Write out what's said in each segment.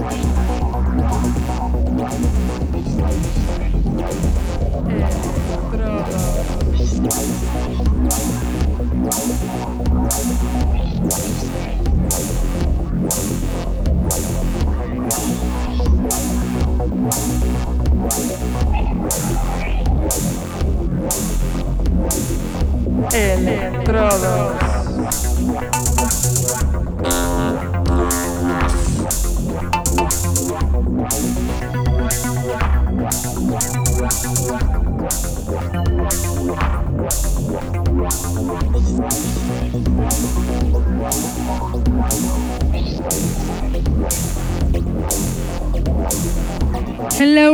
Estrada. Electrodos.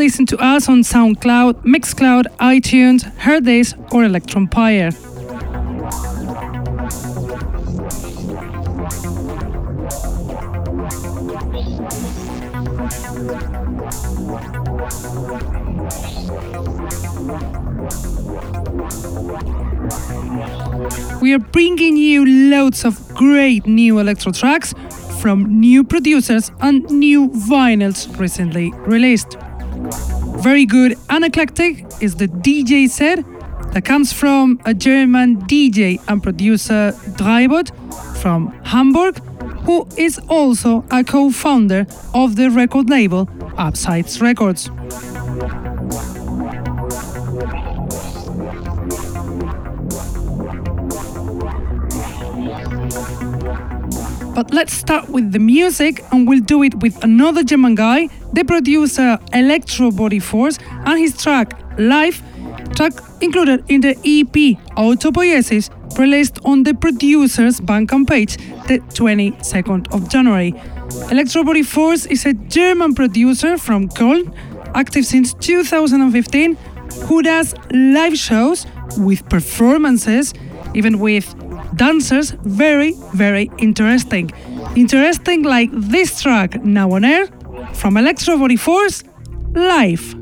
Listen to us on SoundCloud, Mixcloud, iTunes, Herdays, or Electronpire. We are bringing you loads of great new electro tracks from new producers and new vinyls recently released. Very good and eclectic is the DJ set that comes from a German DJ and producer Dreibot from Hamburg, who is also a co founder of the record label Upsides Records. But let's start with the music, and we'll do it with another German guy, the producer Electro Body Force, and his track Live, track included in the EP Autopoiesis, released on the producer's Bandcamp page the 22nd of January. Electro Body Force is a German producer from Köln, active since 2015, who does live shows with performances, even with dancers very, very interesting. Interesting like this track now on air from Electro Body Force live.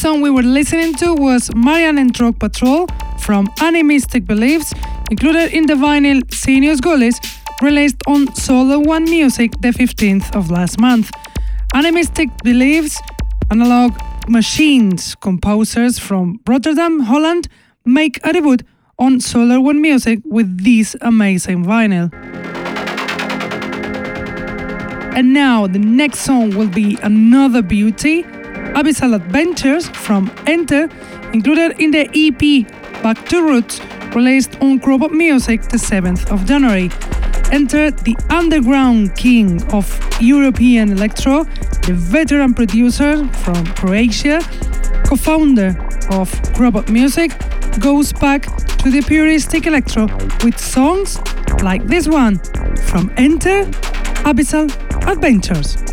Song we were listening to was Marianne and Drug Patrol from Animistic Beliefs, included in the vinyl Seniors Gullies, released on Solar One Music the 15th of last month. Animistic Beliefs, analog machines composers from Rotterdam, Holland, make a debut on Solar One Music with this amazing vinyl. And now the next song will be another beauty Abyssal Adventures from Enter, included in the EP Back to Roots, released on Crobot Music the 7th of January. Enter the underground king of European electro, the veteran producer from Croatia, co founder of Crobot Music, goes back to the puristic electro with songs like this one from Enter Abyssal Adventures.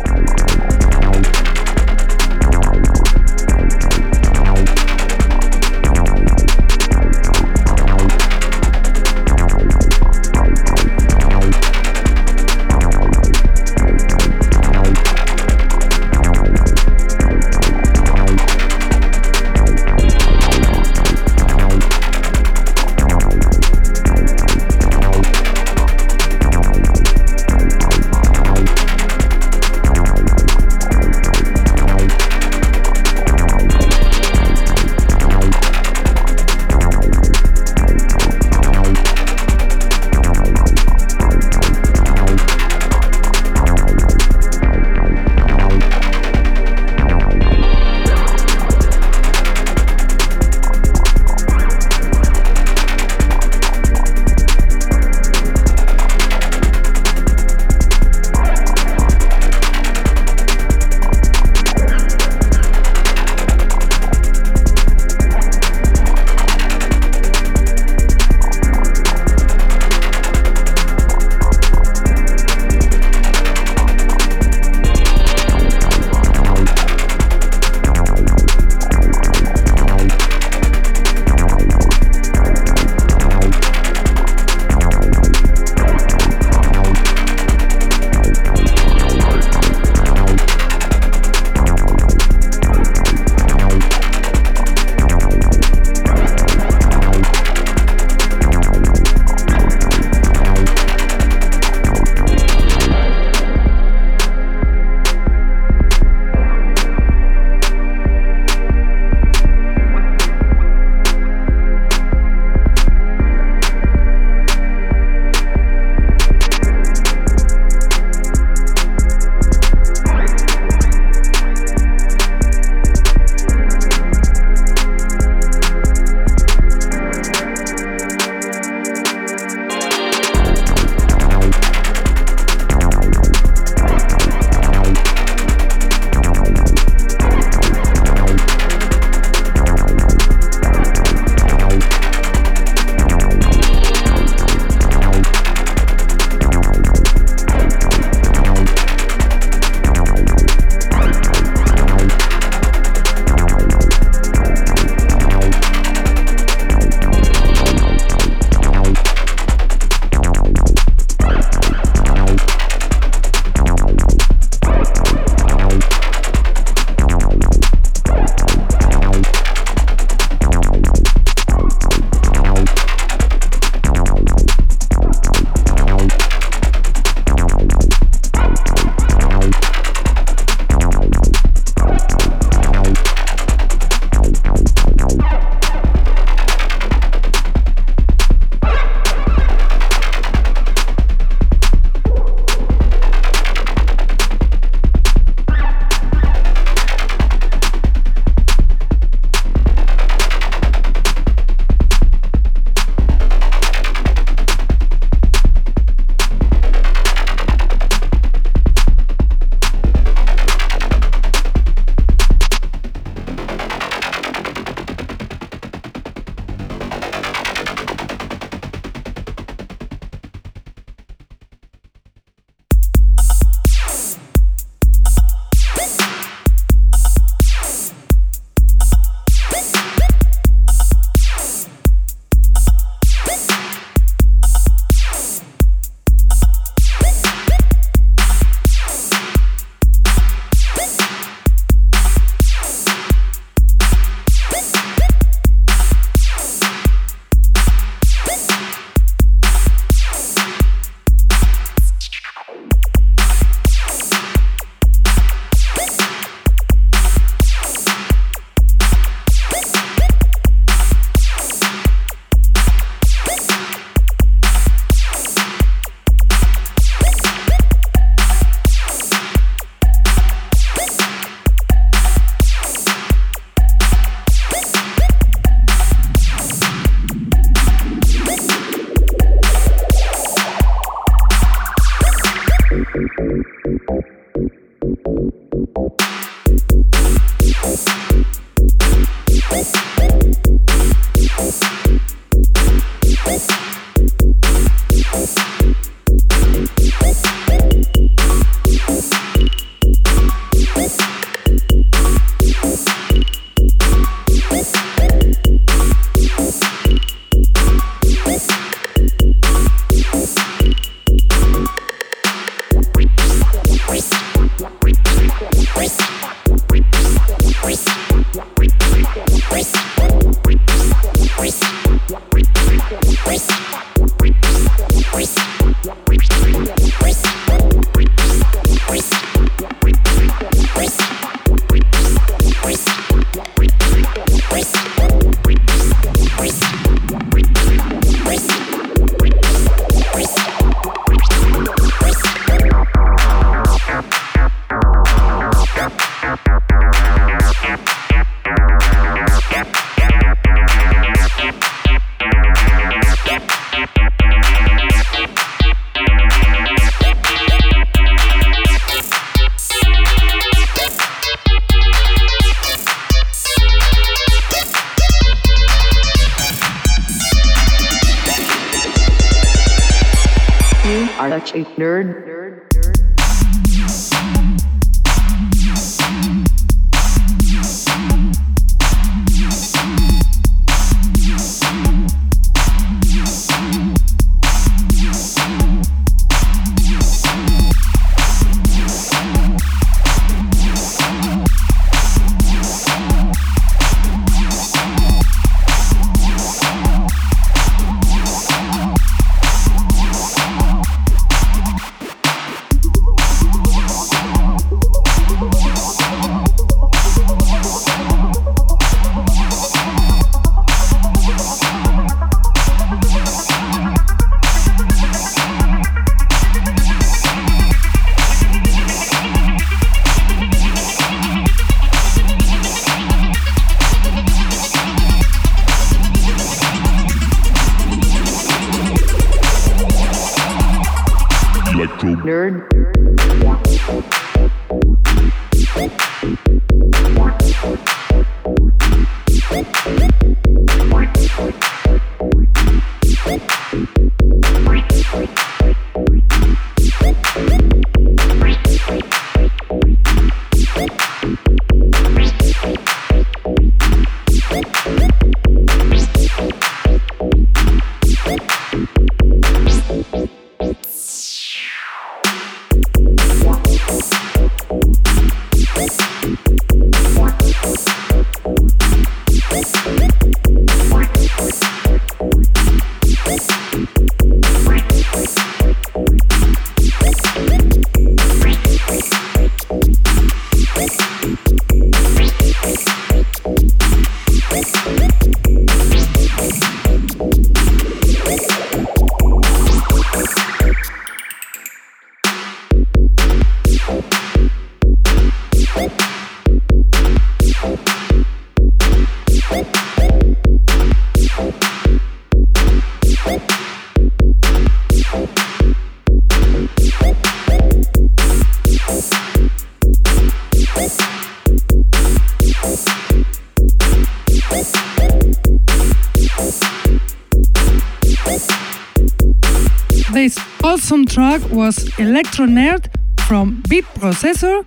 Was Electro Nerd from Beat Processor,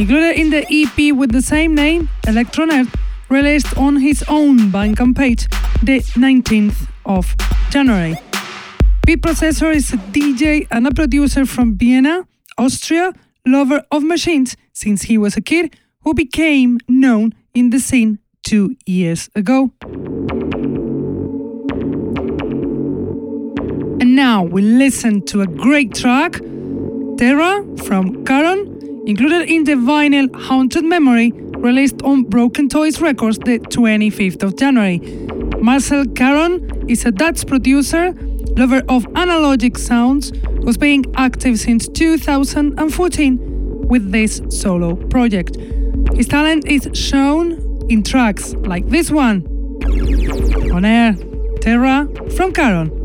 included in the EP with the same name, Electro Nerd, released on his own Bandcamp page the 19th of January. Beat Processor is a DJ and a producer from Vienna, Austria, lover of machines since he was a kid who became known in the scene two years ago. Now we listen to a great track, Terra from Caron, included in the vinyl Haunted Memory, released on Broken Toys Records the 25th of January. Marcel Caron is a Dutch producer, lover of analogic sounds, who's been active since 2014 with this solo project. His talent is shown in tracks like this one. On air, Terra from Caron.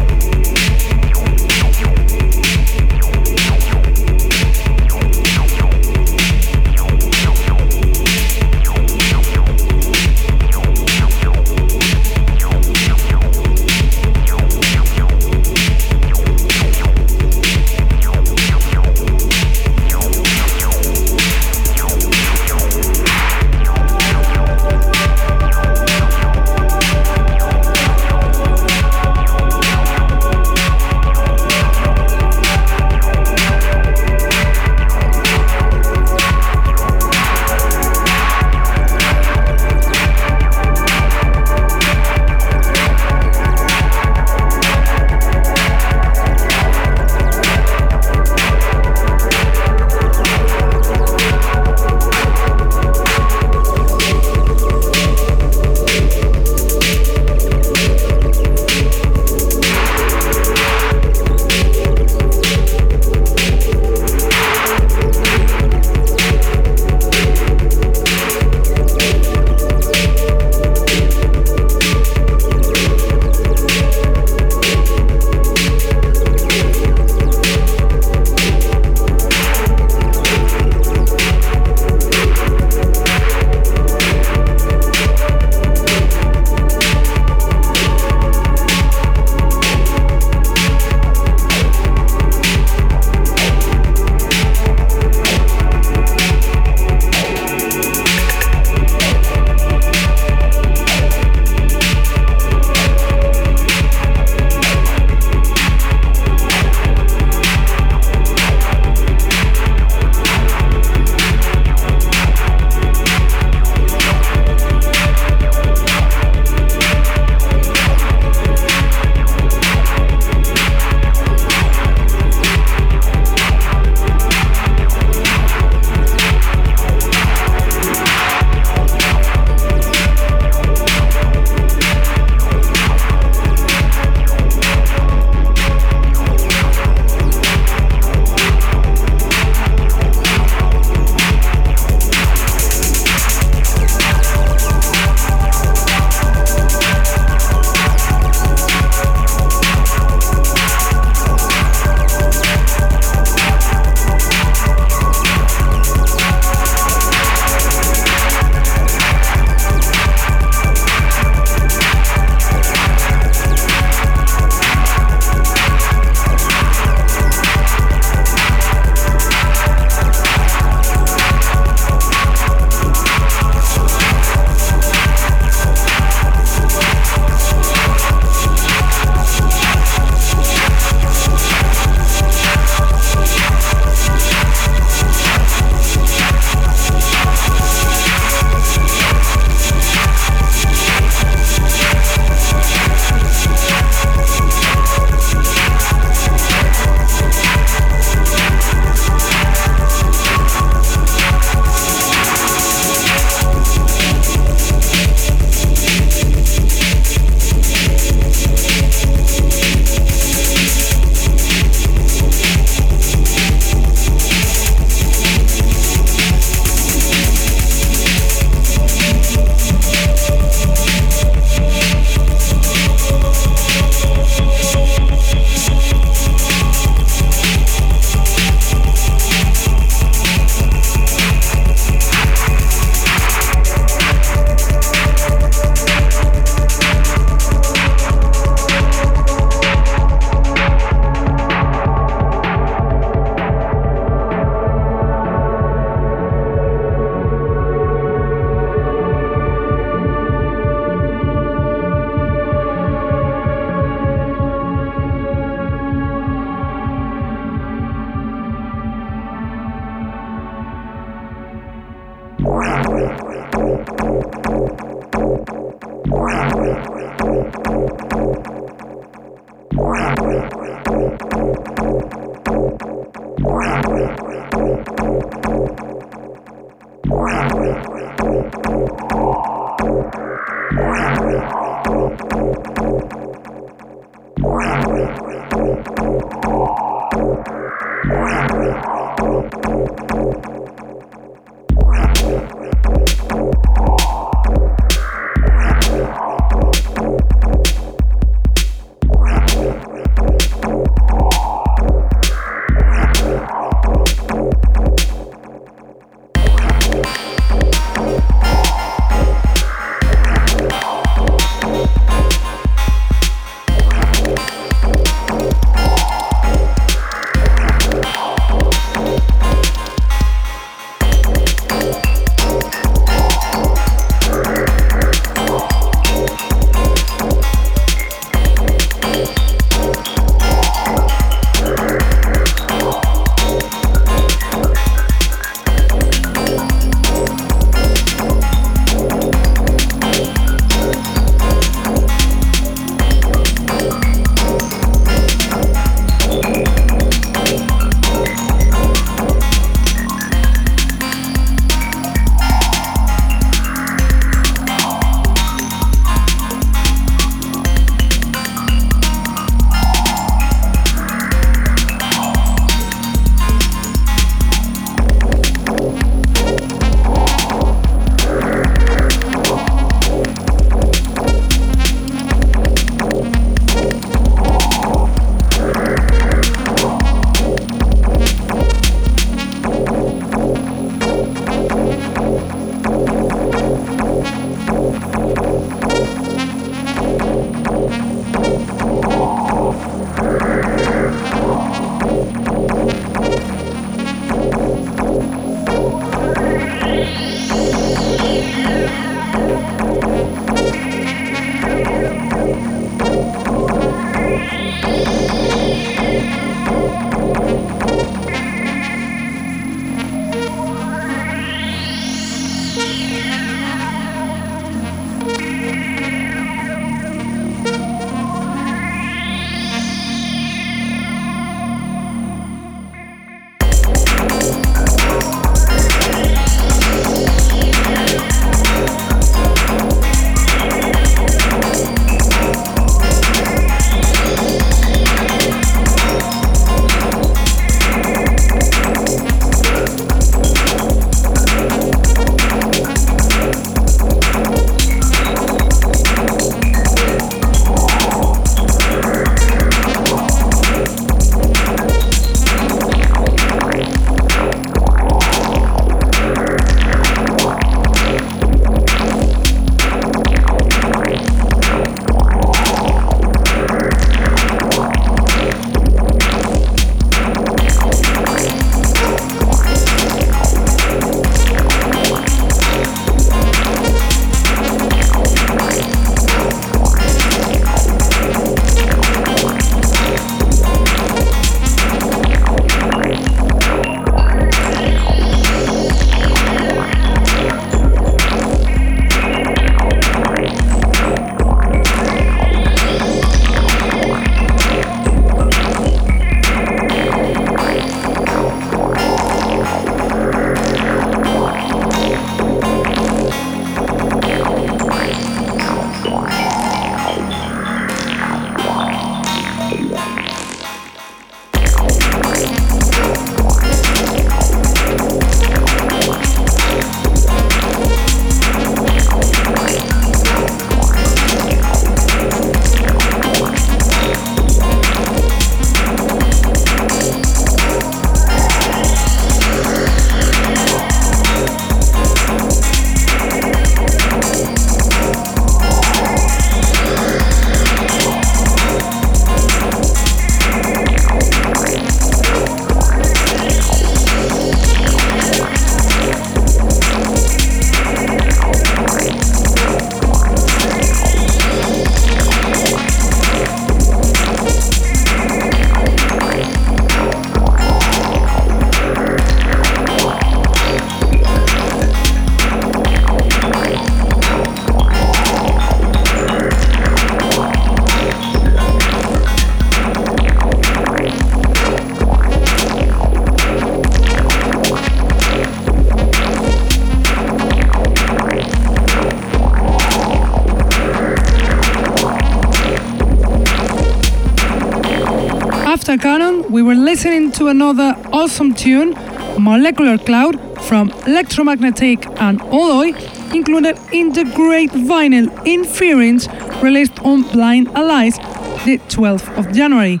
Another awesome tune, Molecular Cloud, from Electromagnetic and Alloy, included in the great vinyl Inference released on Blind Allies the 12th of January.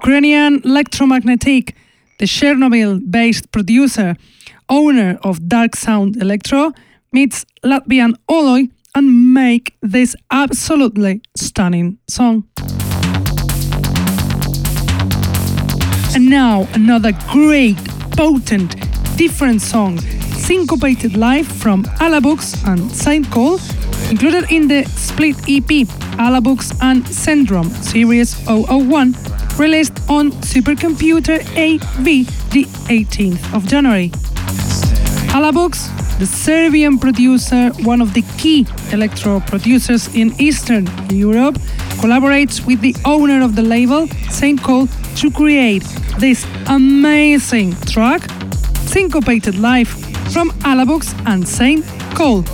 Ukrainian Electromagnetic, the Chernobyl based producer, owner of Dark Sound Electro, meets Latvian Alloy and make this absolutely stunning song. And now another great, potent, different song, Syncopated Life from Alabux and Saint Cole, included in the split EP Alabux and Syndrome Series 001, released on Supercomputer AV the 18th of January. Alabux, the Serbian producer, one of the key electro producers in Eastern Europe, collaborates with the owner of the label, Saint Cole, to create this amazing track, Syncopated Life, from Alabux and Saint Cole.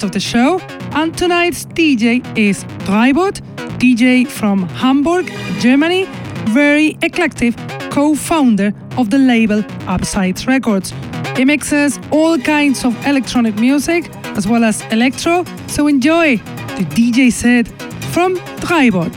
Part of the show, and tonight's DJ is Dreibot, DJ from Hamburg, Germany, very eclectic co founder of the label Upsides Records. He mixes all kinds of electronic music as well as electro, so enjoy the DJ set from Dreibot.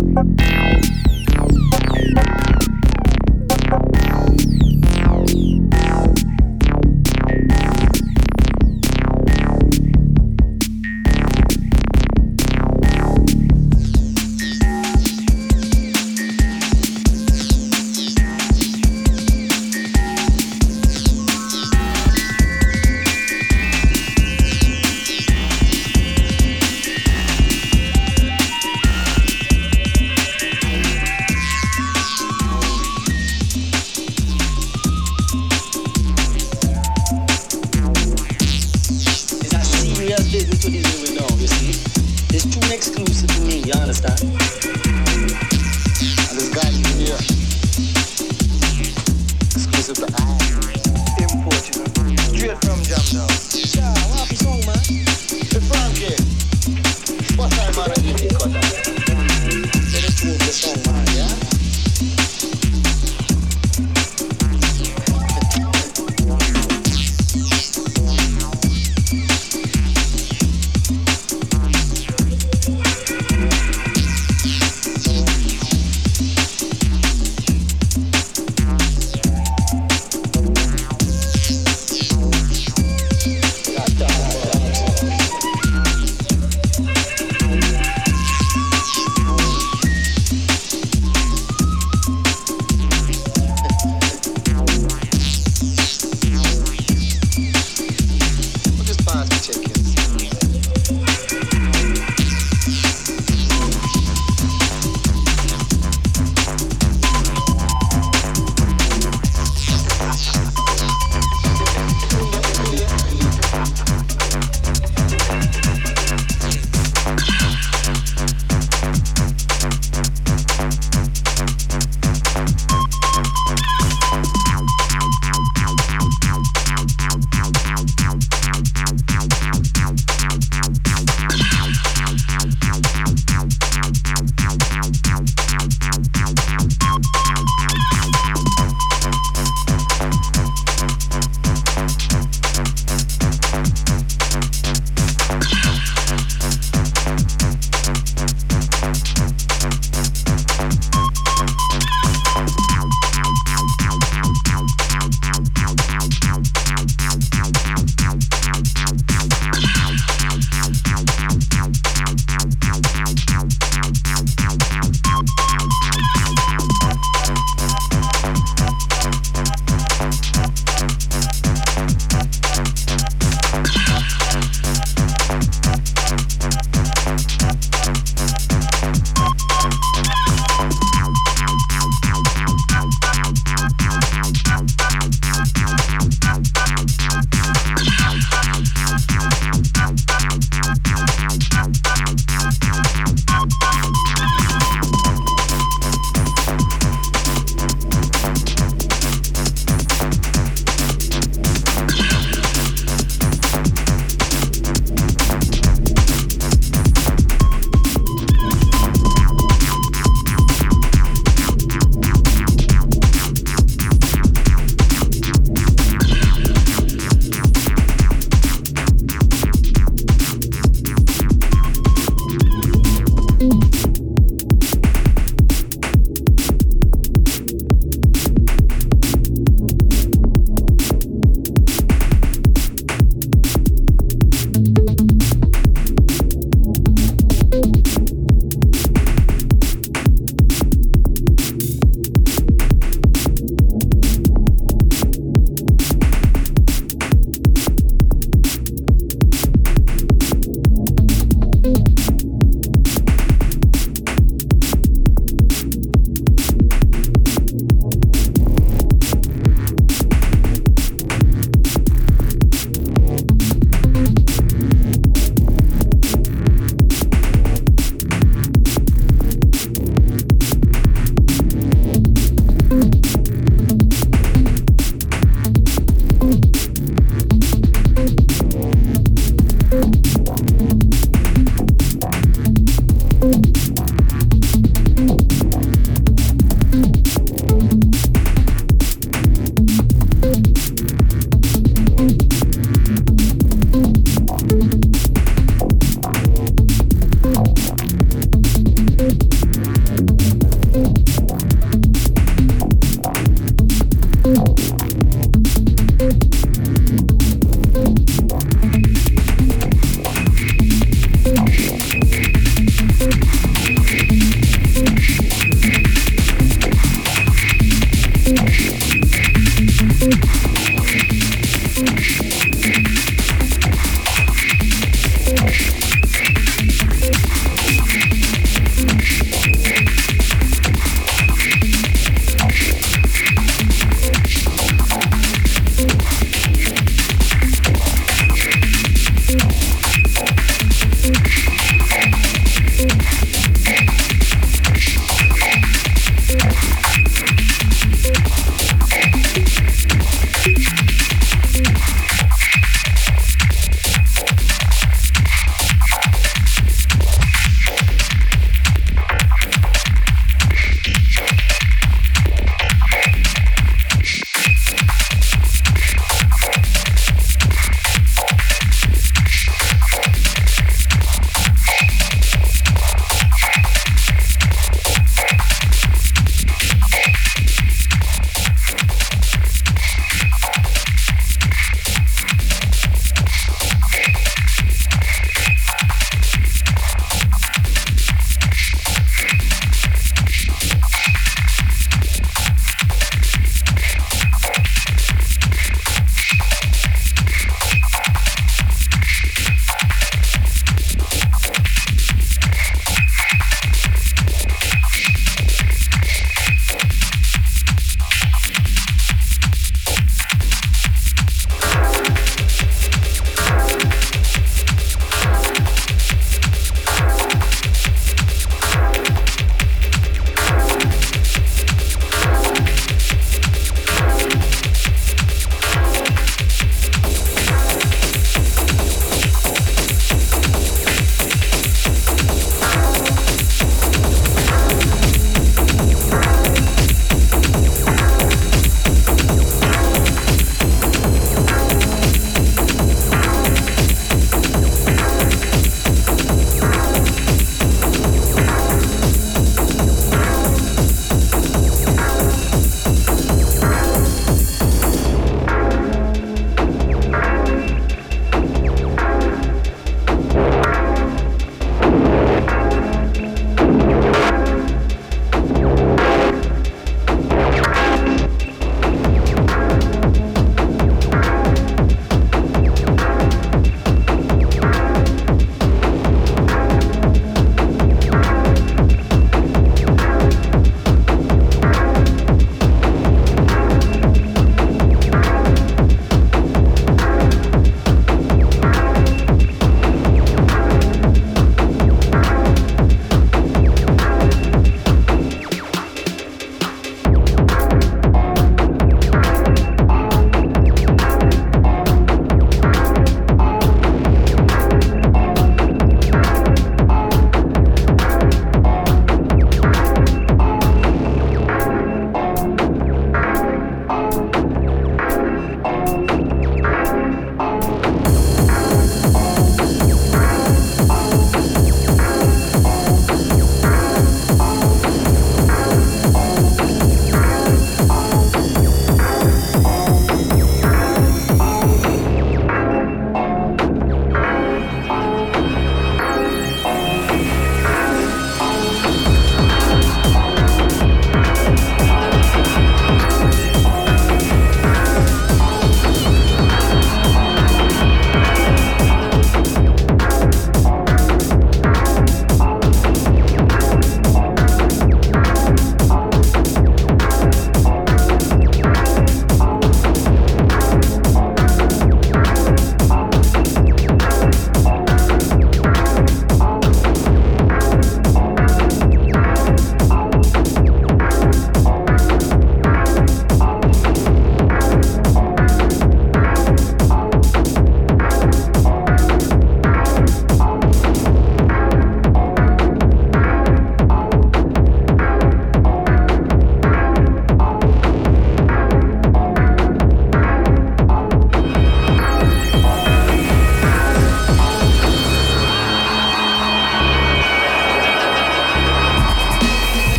Thank you.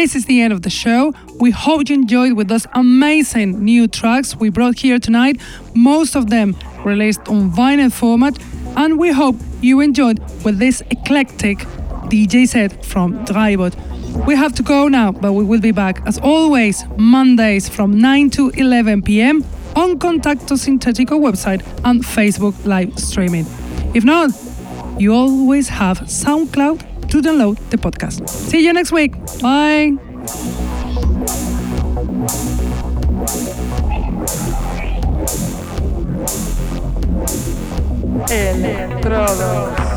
This is the end of the show. We hope you enjoyed with those amazing new tracks we brought here tonight, most of them released on vinyl format, and we hope you enjoyed with this eclectic DJ set from Drybot. We have to go now, but we will be back as always Mondays from 9 to 11 pm on Contacto Sintetico website and Facebook live streaming. If not, you always have SoundCloud to download the podcast. See you next week. Bye. Electrodos.